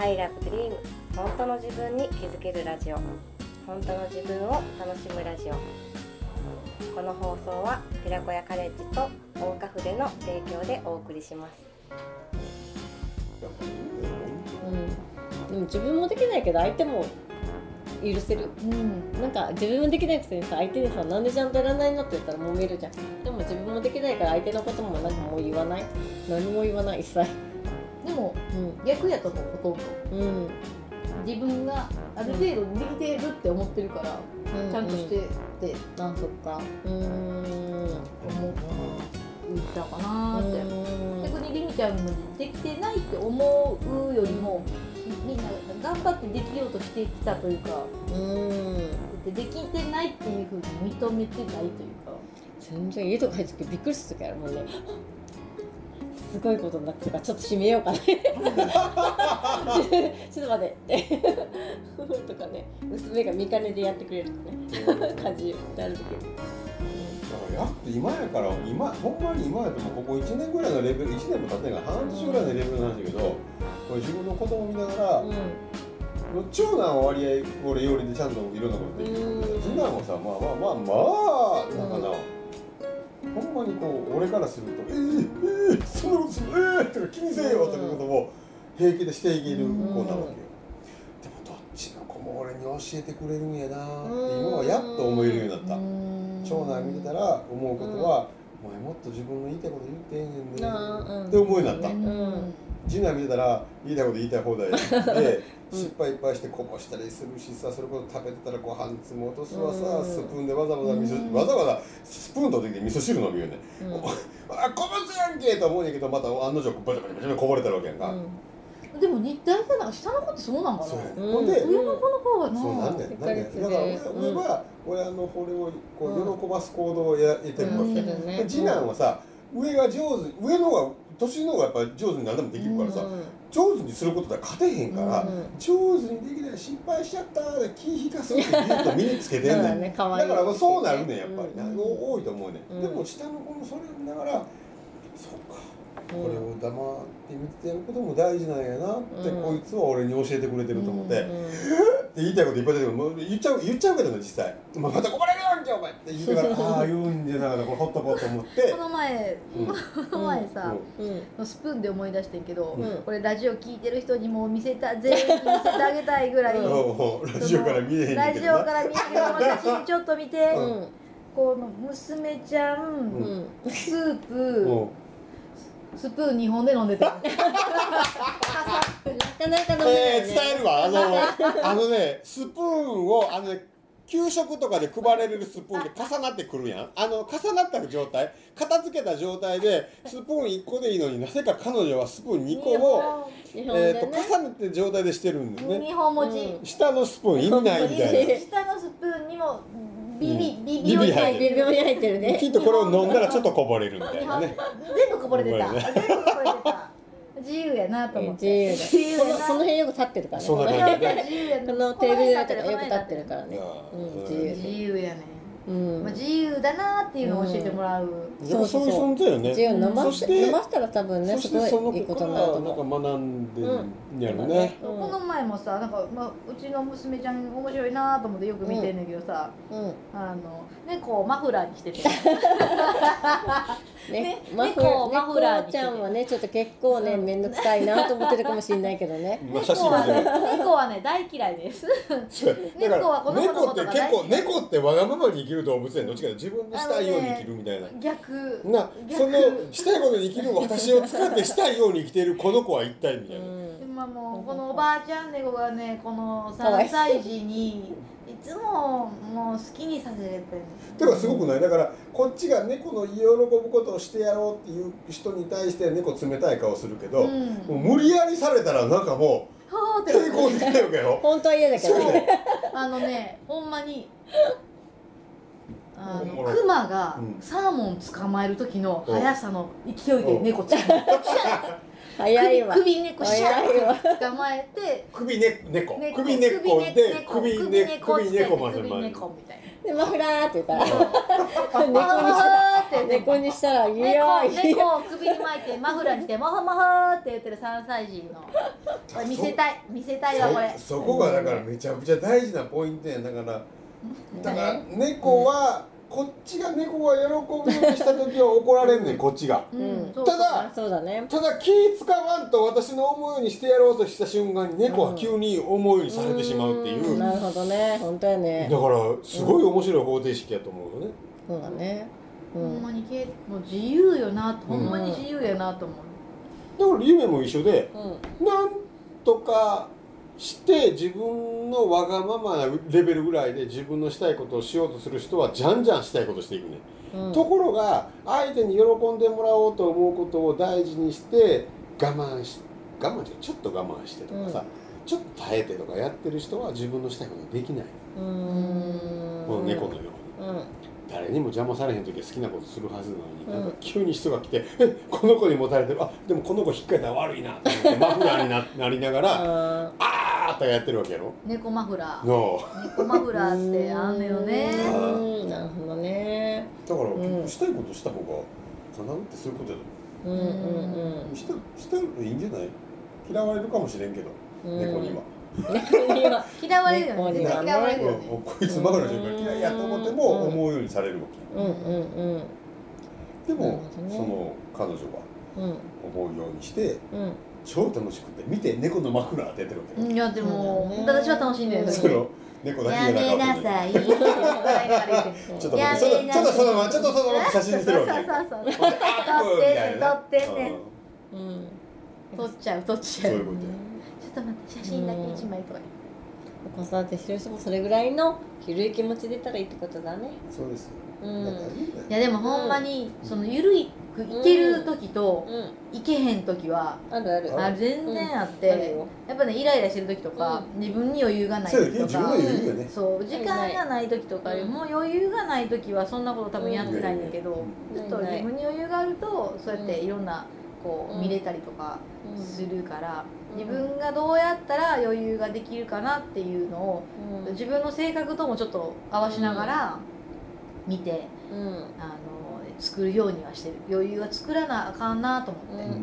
I love dream 本当の自分に気づけるラジオ。本当の自分を楽しむラジオ。この放送は寺子屋カレッジと大岡筆の提供でお送りします。うん、でも自分もできないけど相手も許せる。うん。なんか自分もできないくせにさ相手にさなんでちゃんとやらないのって言ったら揉めるじゃん。でも自分もできないから相手のこともなんかもう言わない。何も言わない一切。でもうん逆やと思うほとんど。うん。自分がある程度できてるって思ってるから、ちゃんとしてってあそっかうーん思ったかなーって、うん。逆にりみちゃんもできてないって思うよりもみんな頑張ってできようとしてきたというかうん。でできてないっていうふうに認めてないというか。全然家とか入ってきてびっくりする時あるもんねすごいことになってるからちょっと閉めようかな。ちょっと待って。とかね娘が見かねでやってくれるとね。感じになる時やっと今やから今ほんまに今やともうここ1年ぐらいのレベル1年も経ってないから半年ぐらいのレベルなんだけどこれ自分の子供見ながら、うん。長男は割合俺料理でちゃんといろんなことできる。次男もさまあまあまあまあなん。かな、ほんまにこう俺からすると「えー、えー、そんなことするえー!」とか気にせえよということも平気でしていける子なわけよ、でもどっちの子も俺に教えてくれるんやなって今はやっと思えるようになった。長男見てたら思うことは「お前もっと自分の言いたいこと言ってんねんで」なあって思うようになった、ん。次男見てたら言いたいこと言いたい放題で 失敗いっぱいしてこぼしたりするしさそれこそ食べてたらご飯つも落とすわさ、うん。スプーンでわざわざ味噌、うん。わざわざスプーン取ってきて味噌汁飲むよね、うん。あこぼすやんけと思うんやけどまた案の定バチャバチャバチャこぼれたわけやんか、でも日体がなんか下の子ってそうなんかな。ほんで、上の子の方がなそうなんねんなんだから俺,、は親のこれをこう喜ばす行動をや得てるわけ、次男はさ上が上手上の方が年の方がやっぱり上手に何でもできるからさ、うん。上手にすることでは勝てへんから、うん上手にできない失敗しちゃったで気引かすって技術を身につけてんねん。ねだからそうなるねんやっぱりな、うん多いと思うね、ん、うん。でも下の子もそれを見ながらそうかこれを黙って見てやることも大事なんやなって、うん。こいつは俺に教えてくれてると思って、うん って言いたいこといっぱい出てくるもう言っちゃう言っちゃうけどね実際「ままたこぼれるやんけお前」って言いながら ああ言うんじゃなかったこれほっとこうと思って。この前うん。この前さ、うん。スプーンで思い出してんけど、うん。これラジオ聞いてる人にも見せた全員に見せてあげたいぐらい、ラジオから見えへんラジオから見えるこの写真ちょっと見て、うん。この娘ちゃん、うん。スープ、うんスプーン2本で飲んでたなかなか飲めないえー、よね伝えるわ。あの あのねスプーンをあのね給食とかで配られるスプーンで重なってくるやん。あの重なった状態片付けた状態でスプーン1個でいいのになぜか彼女はスプーン2個を、えー、とね重ねて状態でしてるんですね。2本持ち、うん。下のスプーン意味ないみたいな。下のスプーンにもビビ、うん。ビビビ入入って微妙に入ってるね。きっとこれを飲んだらちょっとこぼれるみたいなね。全部こぼれてた、全部こぼれてた。自由やなと思って。自由だ自由やな。この辺よく立ってるからね。このテーブルのとかよく立ってるからね。自由。やね、うんまあ、自由だなっていうのを教えてもらう、そういう存在よね。自由飲ましそして飲ましたら多分ねすそしてそのごいいいことになるとなんか思う学んでんやろうん。ね、うんこの前もさなんか、まあ、うちの娘ちゃん面白いなと思ってよく見てんねんけどさ、うん。あの猫をマフラーにしてて。ねねマフ猫をマフラーちゃんはねちょっと結構ね面倒くさいなと思ってるかもしれないけどね。猫はね猫はね大嫌いです。猫はこの子の猫ってことが大結構猫ってわがままに生きる動物園どっちかというと自分のしたいように生きるみたいな、逆な逆。そのしたいことに生きる私を使ってしたいように生きているこの子は一体みたいな、うん。今もうこのおばあちゃん猫がねこの3かわいそう。歳児にいつももう好きにさせれてる。てかすごくない？だからこっちが猫の喜ぶことをしてやろうっていう人に対して猫冷たい顔するけど、うん。もう無理やりされたらなんかもう抵抗できないわけよ。本当は嫌だけどね。あのねほんまにあのクマがうん。サーモン捕まえる時の速さの勢いで猫捕まえ早いわ。首首猫シャ早いわ。ー捕まえて首ね猫。猫首猫で首猫首猫まで首猫みたいでマフラーって言ったらな猫にしたあーって猫にしたら「い猫やい。猫やを首に巻いてマフラーにして「モフモフ」って言ってる3歳児の。見せたい見せたいわこれ。そそこがだからめちゃくちゃ大事なポイントや。だからだから猫はこっちが猫が喜ぶようにした時は怒られんねんこっちが。うん。ただそうだね。ただ気使わんと私の思うようにしてやろうとした瞬間に猫は急に思うようにされてしまうっていう、だん。なるほどね。本当やね。からすごい面白い方程式やと思うよね、そうだね。うほんまんにけもう自由よなほんまに自由やなと思う。だから夢も一緒でうん。なんとかして自分のわがままなレベルぐらいで自分のしたいことをしようとする人はじゃんじゃんしたいことしていくね、うん。ところが相手に喜んでもらおうと思うことを大事にして我慢し我慢っていうかちょっと我慢してとかさ、ちょっと耐えてとかやってる人は自分のしたいことができない、この猫のように。うん。誰にも邪魔されへん時は好きなことするはずなのに、うん。なんか急に人が来て「えこの子に持たれてる。あでもこの子引っかえたら悪いな」って思ってマフラーにななりながらあ「あー」ってやってるわけやろ？猫マフラー。の猫マフラーってあんのよねなるほどね。だから、うん。したいことした方が叶うってそういうことやう。んうんろしたしたらいいんじゃない？嫌われるかもしれんけど、うん。猫には、猫には。嫌われるよね。嫌われるよね。こいつマフラーしてるから嫌いやと思ってもうん。思うようにされるわけ、うんうんうん。でも、その彼女はうん。思うようにしてうん超楽しくて見て猫のマフラーってやってるわけよ、いやでもそうだね。私は楽しんでるその猫だけやがめなさい。ちょっと待って、ちょっとそのまま、ちょっとそのまま写真にるわけ。そうそうそう。撮って撮ってねうん。撮っちゃう撮っちゃう。そういうことや。ちょっと待って写真だけ一枚とか子育てしてる人もそれぐらいの緩い気持ちでいたらいいってことだね。そうですよ。うん。いやでもほんまにそのゆるくいける時とうん。いけへん時はあるある。あ全然あってよ。やっぱねイライラしてる時とか自分に余裕がない時とか。そう時間がない時とかよりも余裕がない時はそんなこと多分やってないんだけどうん。ちょっと自分に余裕があるとそうやっていろんなこううん。見れたりとかうん。するからうん。自分がどうやったら余裕ができるかなっていうのをうん。自分の性格ともちょっと合わしながら見てうん。あの作るようにはしてる。余裕は作らなあかんなと思って、うんうんうん。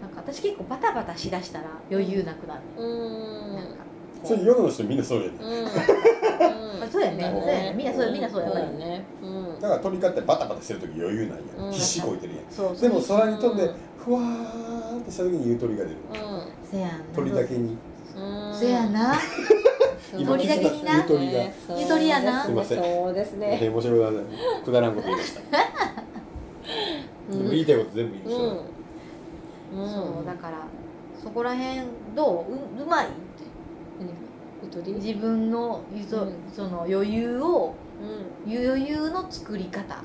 なんか私結構バタバタしだしたら余裕なくなる、うんなんかそれ世の人みんなそうやね。うん。そうやね。そうやね。みんなそうや。みんなそうや。ね。うん。だから鳥飼ってバタバタしてる時余裕ないや。うん。ん必死こいてるやん。そうそうでも空に飛んでうんふわーってした時にゆとりが出る。せやんな。鳥だけに。うん。せやな今鳥だけにな。ゆとりが。ゆとりやなすいませんそうですね。え面白いなくだらん。こと言いました。でも言いたいこと全部言いました。ね。うん。そうだからそこら辺どう？ううまいって。ゆとり？自分のゆと、うん。その余裕をうん。余裕の作り方。あ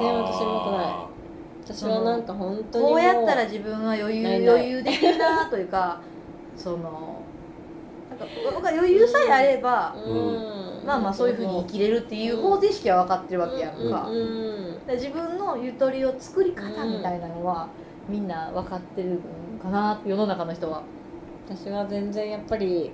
ー。全然私うまくない。私はなんか本当にもこうやったら自分は余裕余裕できるなというかそのなんか僕は余裕さえあれば、うん。まあまあそういうふうに生きれるっていう方程式は分かってるわけやんか,、うん。うん。で自分のゆとりを作り方みたいなのは、みんな分かってるんかな世の中の人は。私は全然やっぱり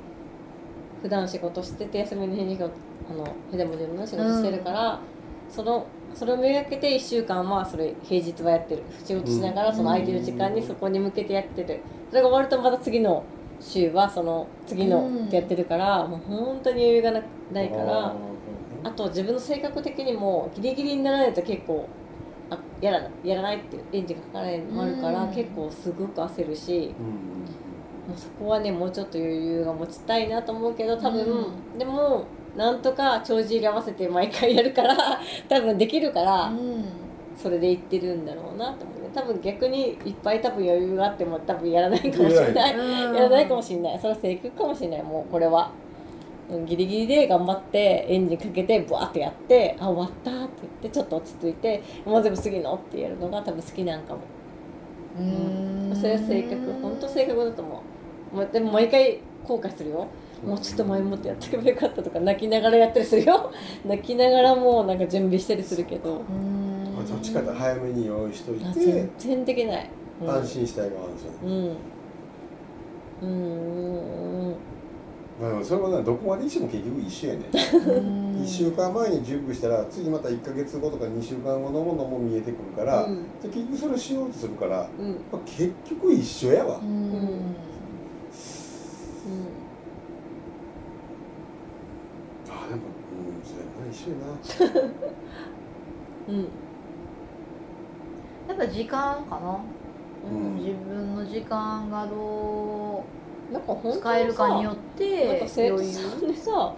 普段仕事してて休みの日にあの筆文字の仕事してるから、そのそれをめがけて1週間はそれ平日はやってる。仕事しながらうんその空いてる時間にそこに向けてやってる。それが終わるとまた次の週はその次のやってるから、もう本当に余裕がなないから。ああと自分の性格的にもギリギリにならないと結構あやらないやらないっていうエンジンがかからないのもあるから、うん。結構すごく焦るしーうんもうそこはねもうちょっと余裕が持ちたいなと思うけど多分、うでもなんとか帳尻合わせて毎回やるから多分できるから、うんそれでいってるんだろうなと思うね多分逆にいっぱい多分余裕があっても多分やらないかもしれない。うん。やらないかもしれない。それは性格かもしれないもうこれは。うんギリギリで頑張ってエンジンかけてブワーってやってあ終わったって言ってちょっと落ち着いてもう全部次のってやるのが多分好きなんかも。うん。それは性格本当性格だと思う。もうでも毎回後悔するよ。もうちょっと前もってやってけばよかったとか泣きながらやったりするよ。泣きながらもうなんか準備したりするけど。うんっちかって早めに用意しといあて全然できない、うん、安心したい側ですよね。うん。うんうんまあでもそれはねどこまで一緒も結局一緒やね。うん。1週間前に準備したら次また1か月後とか2週間後のものも見えてくるから、うん。で結局それをしようとするから、うん。うんまあ、結局一緒やわ、うん。あでもうんそうやな一緒やな。うんやっぱ時間かな、うん。自分の時間がどなんか本使えるかによっなんてか生徒さんでさ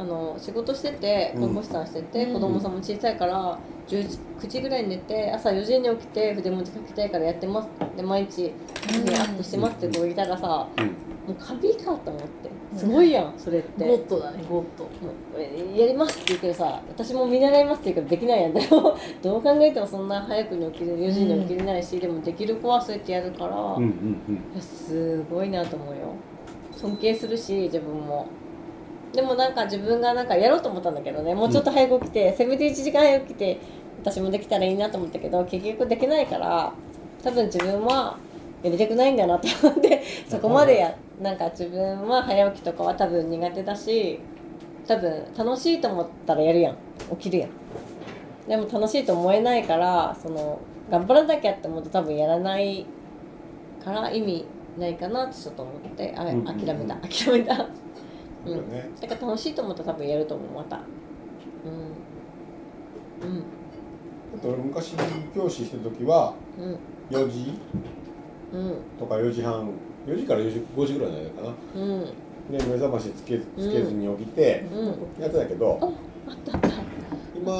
あの仕事しててうん。看護師さんしてて、うん。子供さんも小さいから10時9時ぐらいに寝て朝4時に起きて筆文字書きたいからやってますで毎日、アップしてますって子いたらさうん。もう神かと思ってすごいやんそれって。ゴッドだねゴッド。もうえやりますって言うけどさ私も見習いますって言うけどできないやん。でも どう考えてもそんな早くに起きる4時に起きれないし、でもできる子はそうやってやるから、うんうんうん。すごいなと思うよ。尊敬するし自分も。でもなんか自分がなんかやろうと思ったんだけどね。もうちょっと早く起きて、せめて1時間早く起きて私もできたらいいなと思ったけど結局できないから多分自分はやりたくないんだなと思ってそこまでやなんか自分は早起きとかは多分苦手だし多分楽しいと思ったらやるやん。起きるやん。でも楽しいと思えないからその頑張らなきゃって思うと多分やらないから意味ないかなってちょっと思って。あ諦めた。諦めた。そうだね。だから楽しいと思ったら多分やると思うまた。うん。うん。だって俺昔教師してる時はうん。4時？うんとか4時半4時から4時5時ぐらいの間かな。うん。で目覚ましつけつけずに起きてうん。やってたけど、あったあった。今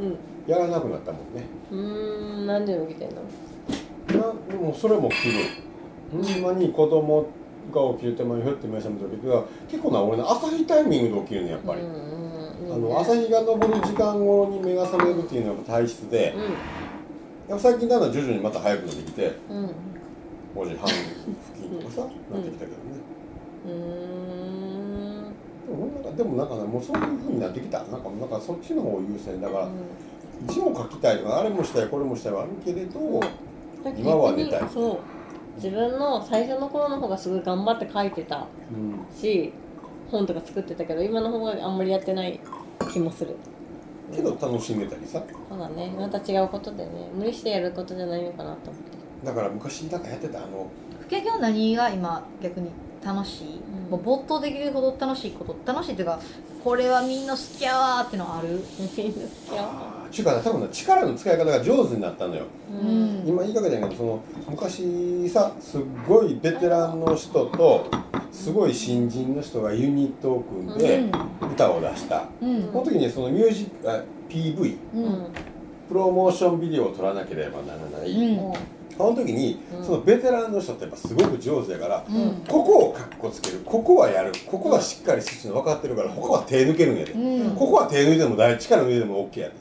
うん。やらなくなったもんね。うーんなんで起きてんの？なでもそれも起きる。ほんまに子供が起きる手前にふって目覚めた時は結構な俺の朝日タイミングで起きるねやっぱり、うんうんあの朝日が昇る時間頃に目が覚めるっていうのは体質で、やっぱ最近だんだん徐々にまた早くなってきてうん。うん5時半付近とかさ、なってきたけどね。うーん。でもなんかでもなんかねもうそういう風になってきた。なんかなんかそっちの方を優先。だから字も書きたいとかあれもしたいこれもしたいはあるけれど、今は寝たい。自分の最初の頃の方がすごい頑張って書いてたうん。し本とか作ってたけど今の方があんまりやってない気もするけど楽しんでたりさ。そうだね。また違うことでね。無理してやることじゃないのかなと思って。だから昔なんかやってたあの結局何が今逆に楽しい、うん。もう没頭できるほど楽しいこと楽しいっていうかこれはみんな好きやわーってのある？みんな好きよあーちゅうかね多分ね力の使い方が上手になったのよ。うん。今言いかけたんやけどその昔さすっごいベテランの人とすごい新人の人がユニットを組んで歌を出した、うん。その時にそのミュージックあ PV ううん。んプロモーションビデオを撮らなければならない、うん。その時にうん。そのベテランの人ってやっぱすごく上手やから、うん。ここをカッコつける。ここはやる。ここはしっかりするの分かってるから他は手抜けるんやで、うん。ここは手抜いても大力抜いても OK やで。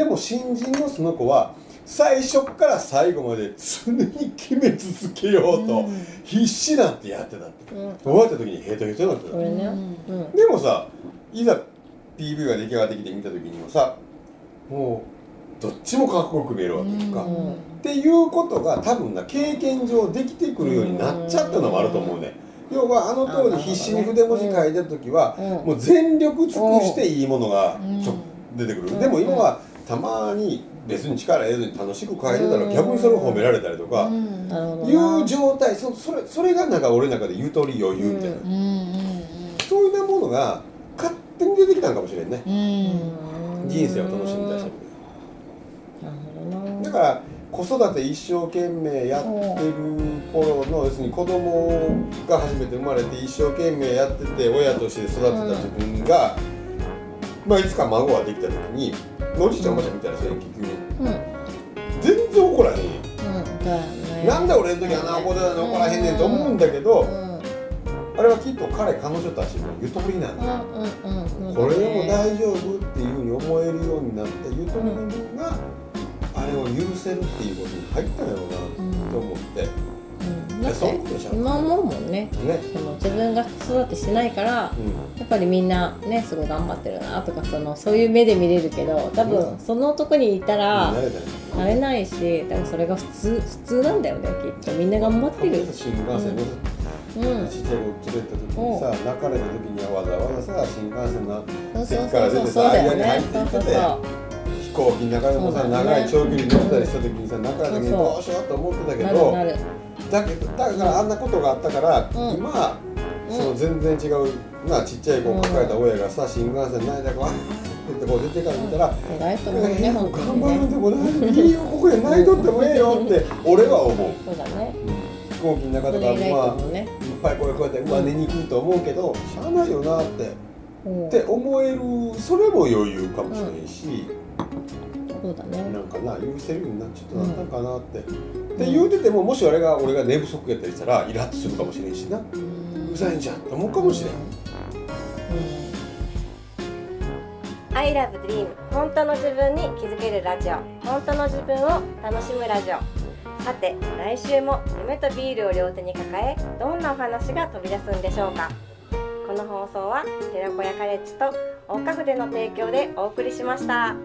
でも新人のその子は最初から最後まで常に決め続けようと必死なんてやってたって。うん。終わった時にヘトヘトになってた。うん。でもさいざ PV が出来上がってきて見た時にもさもうどっちもかっこよく見えるわけやんか、うん。っていうことが多分な経験上できてくるようになっちゃったのもあると思うね。要はあの当時必死に筆文字書いてた時はうん。もう全力尽くしていいものが出てくうん。るでも今はたまに別に力得ずに楽しく書いてたらうん。逆にそれを褒められたりとかいなう状態そそれそれがなんか俺の中でゆとり余裕みたいな。うんうんそういうものが勝手に出てきたんかもしれんね。うん。うん人生を楽しみたなるほどな。だから子育て一生懸命やってる頃の要するに子供が初めて生まれて一生懸命やってて親として育てた自分が、まあ、いつか孫ができた時におじいちゃんおばあちゃん見たらそれ結局うんうん全然怒らへんよだよね。なんで俺の時あんな怒ら怒らへんねんと思うんだけどうん。あれはきっと彼彼女たちのゆとりなんだ。うん。うん。うん。これでも大丈夫っていうふうに思えるようになったゆとりがああれを許せるっていうことに入ったんやろうなと思って、うん、だって今思うもんね。ね、その自分が子育てしてないからうやっぱりみんなねすごい頑張ってるなとかそのそういう目で見れるけど多分そのとこにいたん、らなれないし多分それが普通普通なんだよねきっと。みんな頑張ってる。新幹線乗せうん。ちっちゃい子連れた時にさ泣かれた時にはわざわざさ新幹線の席から出てさ間に入っていってて飛行機の中でもさ長い長距離乗ったりした時にさ泣かれた時にそうそう。どうしようと思ってたけなどるなるだけどだからあんなことがあったから、うん。今うんその全然違うなちっちゃい子を抱えた親がさ新幹線ないだかわーって言ってこう出てから見たら偉いと思うえねー本当に頑張るんねでもないいいよここで泣いとってもええよ。って俺は思うそうだね。飛行機の中とかまあいっぱいこうやってうわ寝にくいと思うけどしゃあないよなって。うん。って思えるそれも余裕かもしれんし、そうだね。なんかな許せるようになっとなったんかなって、って言うててももし俺が俺が寝不足やったりしたらイラッとするかもしれんしな。ううんざいんじゃんって思うかもしれん、I love dream 本当の自分に気づけるラジオ。本当の自分を楽しむラジオ。さて来週も夢とビールを両手に抱えどんなお話が飛び出すんでしょうか。この放送は寺子屋カレッジと大花筆の提供でお送りしました。